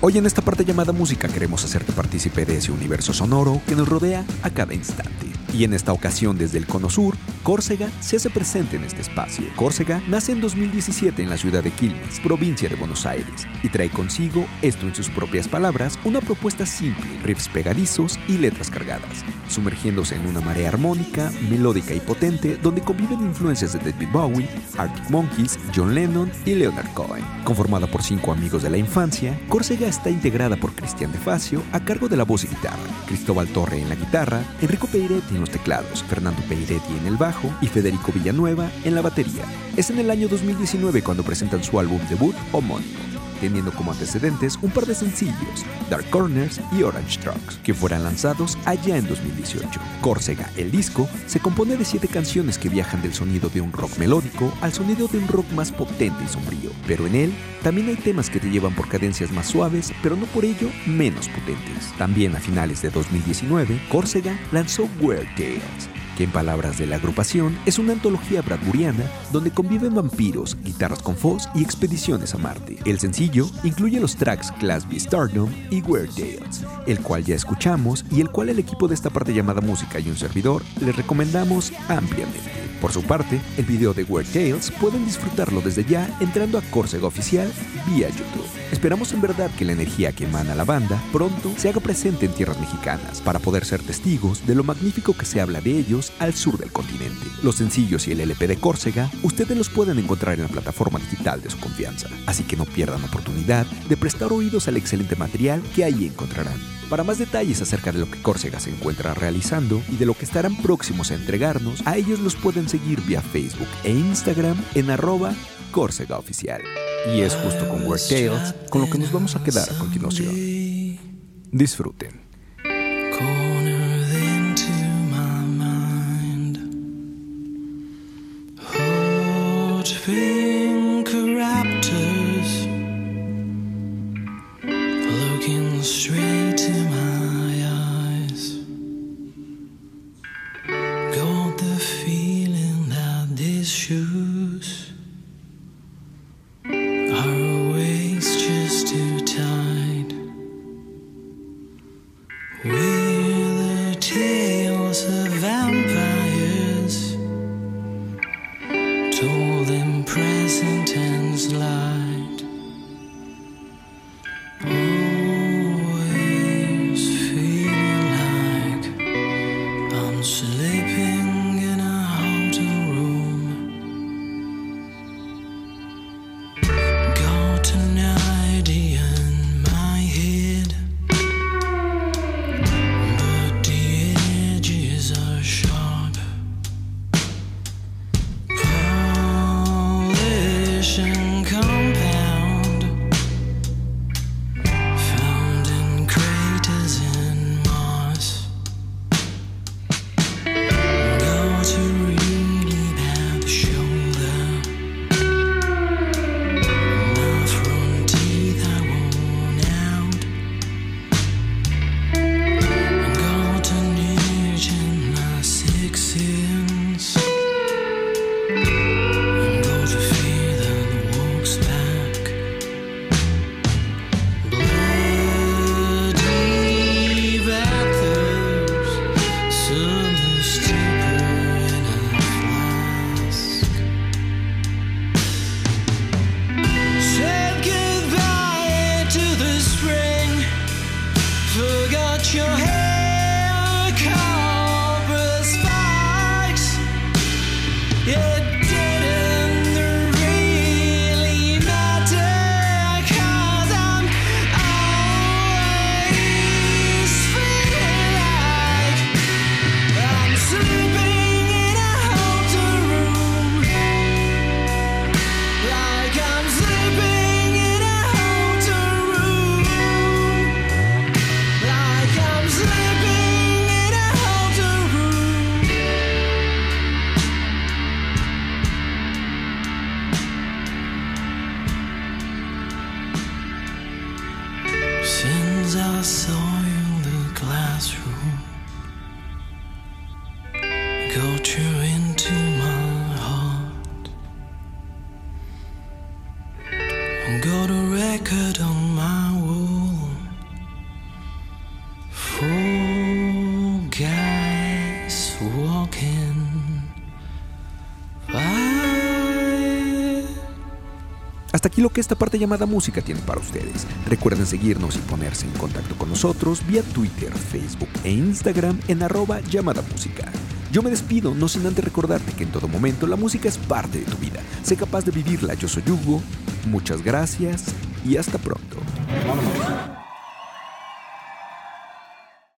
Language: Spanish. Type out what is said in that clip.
Hoy en esta parte llamada música queremos hacerte partícipe de ese universo sonoro que nos rodea a cada instante. Y en esta ocasión desde el Cono Sur, Córcega se hace presente en este espacio. Córcega nace en 2017 en la ciudad de Quilmes, provincia de Buenos Aires, y trae consigo, esto en sus propias palabras, una propuesta simple, riffs pegadizos y letras cargadas, sumergiéndose en una marea armónica, melódica y potente donde conviven influencias de David Bowie, Arctic Monkeys, John Lennon y Leonard Cohen. Conformada por cinco amigos de la infancia, Córcega está integrada por Cristian De Facio a cargo de la voz y guitarra, Cristóbal Torre en la guitarra, Enrico Peiretti en los teclados, Fernando Peiretti en el bajo y Federico Villanueva en la batería. Es en el año 2019 cuando presentan su álbum debut homónimo teniendo como antecedentes un par de sencillos, Dark Corners y Orange Trucks, que fueran lanzados allá en 2018. Córcega, el disco, se compone de siete canciones que viajan del sonido de un rock melódico al sonido de un rock más potente y sombrío, pero en él también hay temas que te llevan por cadencias más suaves, pero no por ello menos potentes. También a finales de 2019, Córcega lanzó Weird Tales, que en palabras de la agrupación es una antología bradburiana donde conviven vampiros, guitarras con fuzz y expediciones a Marte. El sencillo incluye los tracks Class B Stardom y Weird Tales, el cual ya escuchamos y el cual el equipo de esta parte llamada música y un servidor les recomendamos ampliamente. Por su parte, el video de Weird Tales pueden disfrutarlo desde ya entrando a Córcega Oficial vía YouTube. Esperamos en verdad que la energía que emana la banda pronto se haga presente en tierras mexicanas para poder ser testigos de lo magnífico que se habla de ellos al sur del continente. Los sencillos y el LP de Córcega ustedes los pueden encontrar en la plataforma digital de su confianza, así que no pierdan oportunidad de prestar oídos al excelente material que ahí encontrarán. Para más detalles acerca de lo que Córcega se encuentra realizando y de lo que estarán próximos a entregarnos, a ellos los pueden seguir vía Facebook e Instagram en arroba Córcega Oficial. Y es justo con Word Tales con lo que nos vamos a quedar a continuación. Disfruten. Yeah. tin Yeah. saw you in the classroom. Got you into my heart. Got a record on my wall. for guys walking. Hasta aquí lo que esta parte llamada música tiene para ustedes. Recuerden seguirnos y ponerse en contacto con nosotros vía Twitter, Facebook e Instagram en arroba llamada música. Yo me despido, no sin antes recordarte que en todo momento la música es parte de tu vida. Sé capaz de vivirla. Yo soy Hugo. Muchas gracias y hasta pronto.